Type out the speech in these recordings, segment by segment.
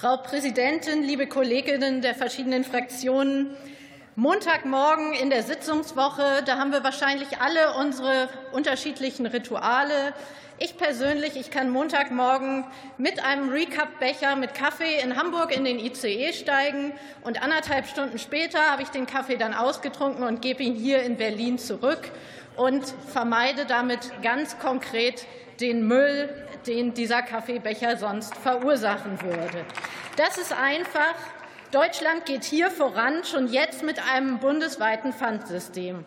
Frau Präsidentin, liebe Kolleginnen der verschiedenen Fraktionen! Montagmorgen in der Sitzungswoche, da haben wir wahrscheinlich alle unsere unterschiedlichen Rituale. Ich persönlich, ich kann Montagmorgen mit einem Recap-Becher mit Kaffee in Hamburg in den ICE steigen und anderthalb Stunden später habe ich den Kaffee dann ausgetrunken und gebe ihn hier in Berlin zurück und vermeide damit ganz konkret den Müll, den dieser Kaffeebecher sonst verursachen würde. Das ist einfach. Deutschland geht hier voran, schon jetzt mit einem bundesweiten Pfandsystem.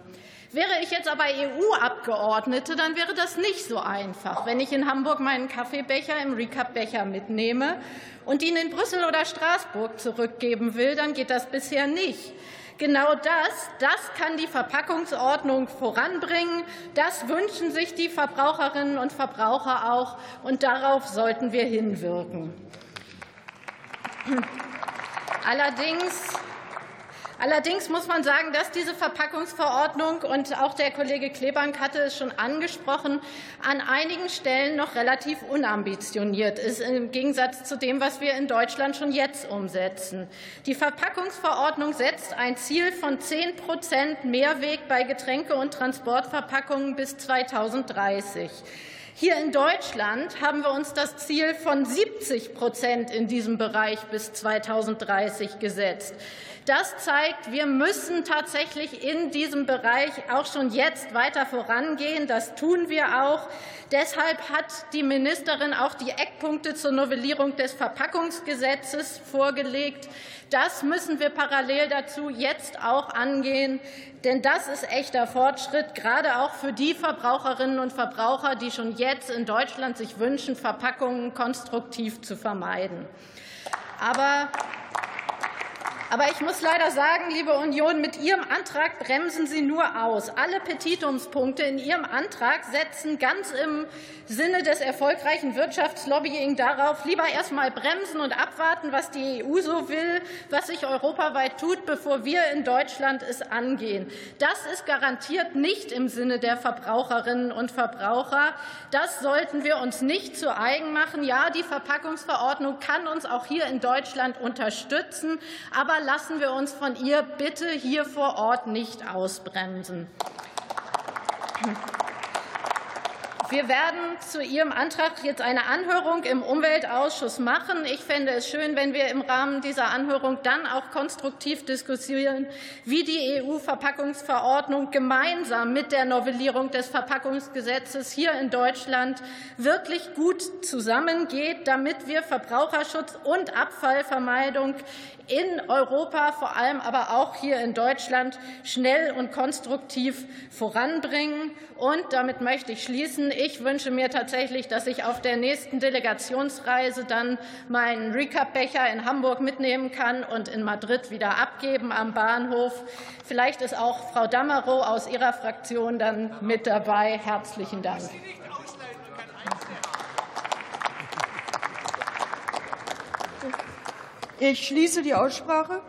Wäre ich jetzt aber EU-Abgeordnete, dann wäre das nicht so einfach. Wenn ich in Hamburg meinen Kaffeebecher im Recap-Becher mitnehme und ihn in Brüssel oder Straßburg zurückgeben will, dann geht das bisher nicht. Genau das, das kann die Verpackungsordnung voranbringen. Das wünschen sich die Verbraucherinnen und Verbraucher auch, und darauf sollten wir hinwirken. Allerdings Allerdings muss man sagen, dass diese Verpackungsverordnung und auch der Kollege Klebank hatte es schon angesprochen, an einigen Stellen noch relativ unambitioniert ist, im Gegensatz zu dem, was wir in Deutschland schon jetzt umsetzen. Die Verpackungsverordnung setzt ein Ziel von 10 Prozent Mehrweg bei Getränke- und Transportverpackungen bis 2030. Hier in Deutschland haben wir uns das Ziel von 70 Prozent in diesem Bereich bis 2030 gesetzt. Das zeigt, wir müssen tatsächlich in diesem Bereich auch schon jetzt weiter vorangehen. Das tun wir auch. Deshalb hat die Ministerin auch die Eckpunkte zur Novellierung des Verpackungsgesetzes vorgelegt. Das müssen wir parallel dazu jetzt auch angehen, denn das ist echter Fortschritt, gerade auch für die Verbraucherinnen und Verbraucher, die schon jetzt in Deutschland sich wünschen, Verpackungen konstruktiv zu vermeiden. Aber aber ich muss leider sagen, liebe Union, mit Ihrem Antrag bremsen Sie nur aus. Alle Petitumspunkte in Ihrem Antrag setzen ganz im Sinne des erfolgreichen Wirtschaftslobbying darauf, lieber erst mal bremsen und abwarten, was die EU so will, was sich europaweit tut, bevor wir in Deutschland es angehen. Das ist garantiert nicht im Sinne der Verbraucherinnen und Verbraucher. Das sollten wir uns nicht zu eigen machen. Ja, die Verpackungsverordnung kann uns auch hier in Deutschland unterstützen, aber lassen wir uns von ihr bitte hier vor Ort nicht ausbremsen. Wir werden zu Ihrem Antrag jetzt eine Anhörung im Umweltausschuss machen. Ich fände es schön, wenn wir im Rahmen dieser Anhörung dann auch konstruktiv diskutieren, wie die EU-Verpackungsverordnung gemeinsam mit der Novellierung des Verpackungsgesetzes hier in Deutschland wirklich gut zusammengeht, damit wir Verbraucherschutz und Abfallvermeidung in Europa, vor allem aber auch hier in Deutschland, schnell und konstruktiv voranbringen. Und damit möchte ich schließen. Ich wünsche mir tatsächlich, dass ich auf der nächsten Delegationsreise dann meinen Recap-Becher in Hamburg mitnehmen kann und in Madrid wieder abgeben am Bahnhof. Vielleicht ist auch Frau Dammerow aus Ihrer Fraktion dann mit dabei. Herzlichen Dank. Ich schließe die Aussprache.